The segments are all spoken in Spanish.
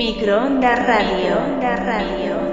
Microondas Radio. Onda Radio. Onda Radio.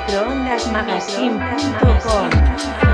microondasmagazine.com.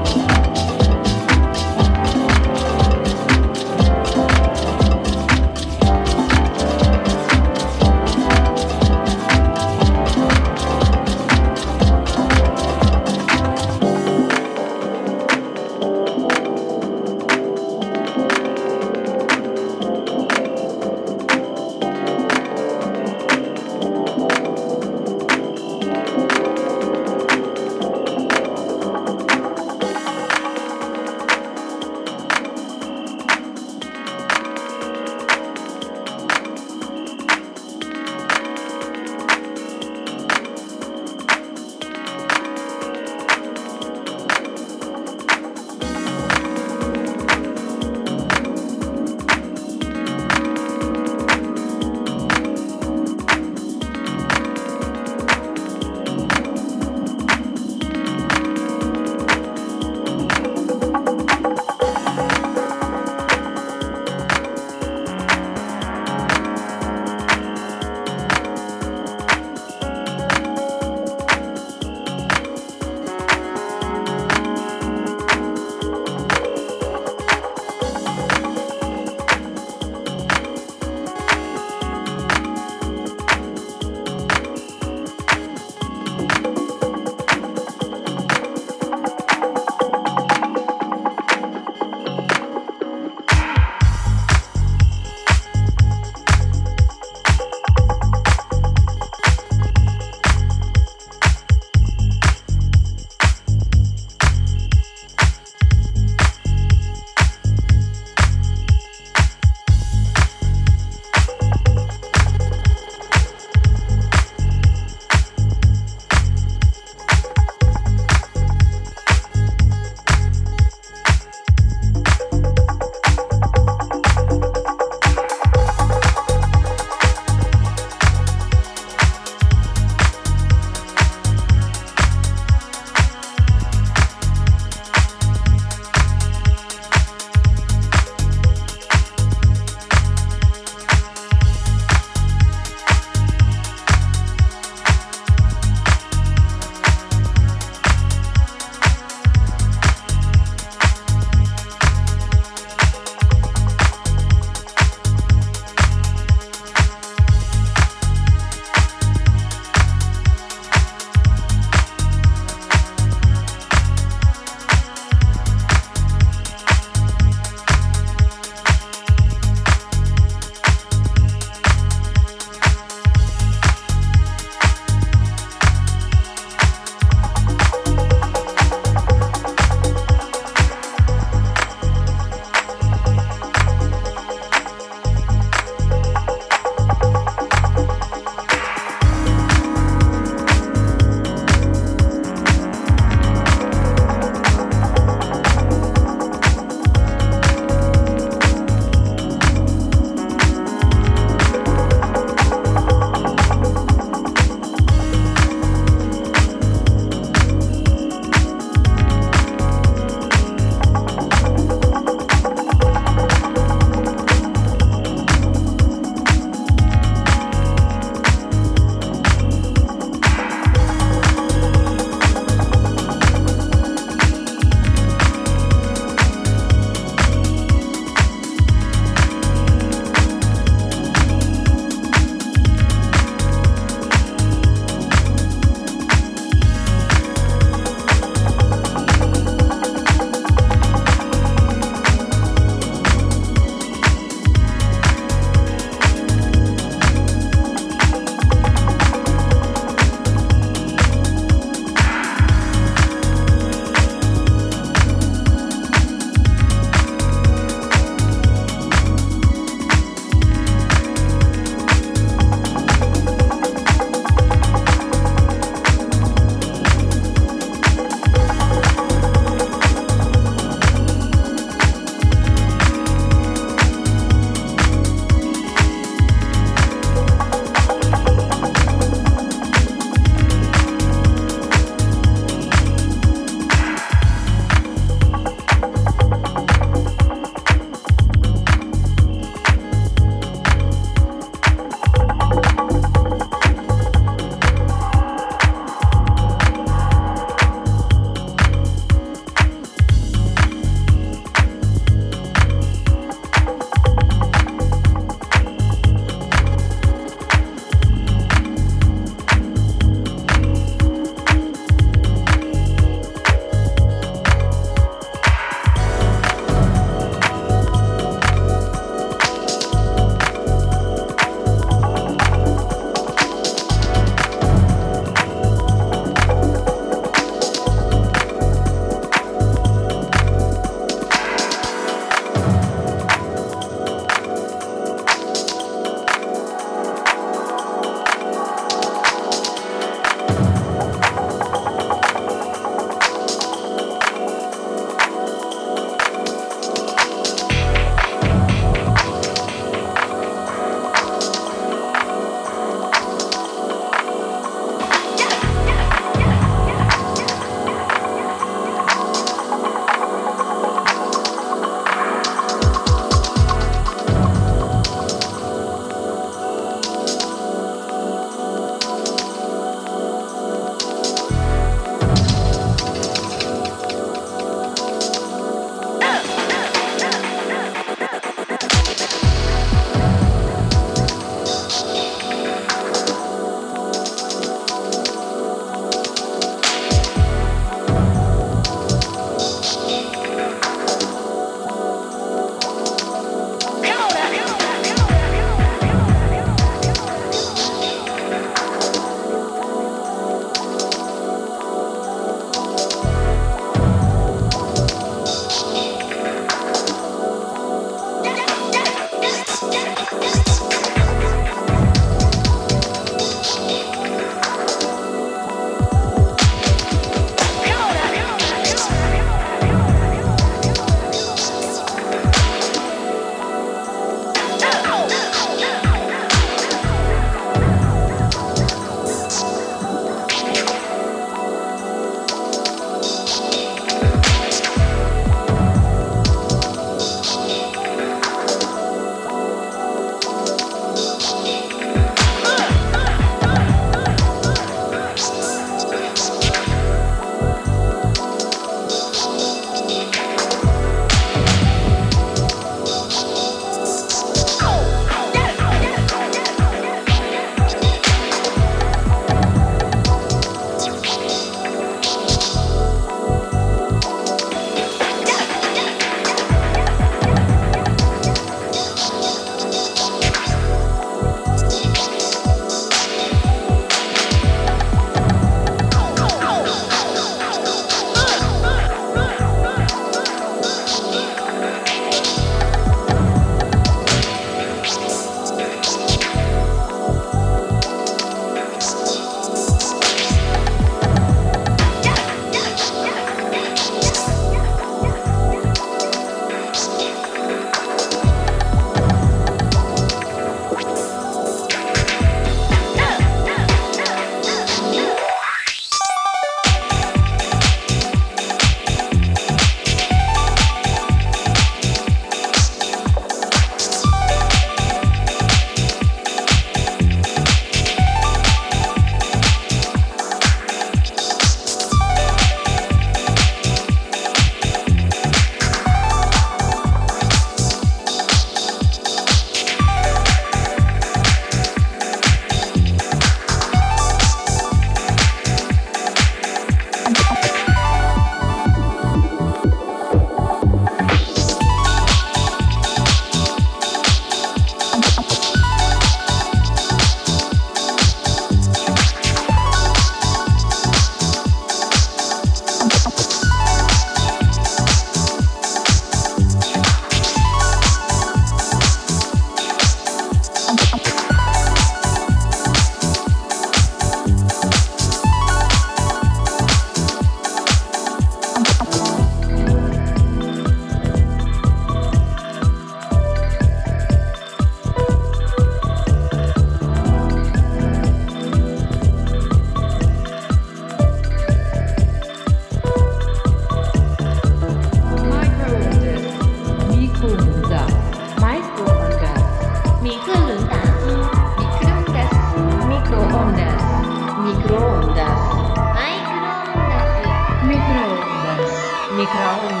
microondas.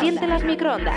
Siente las microondas.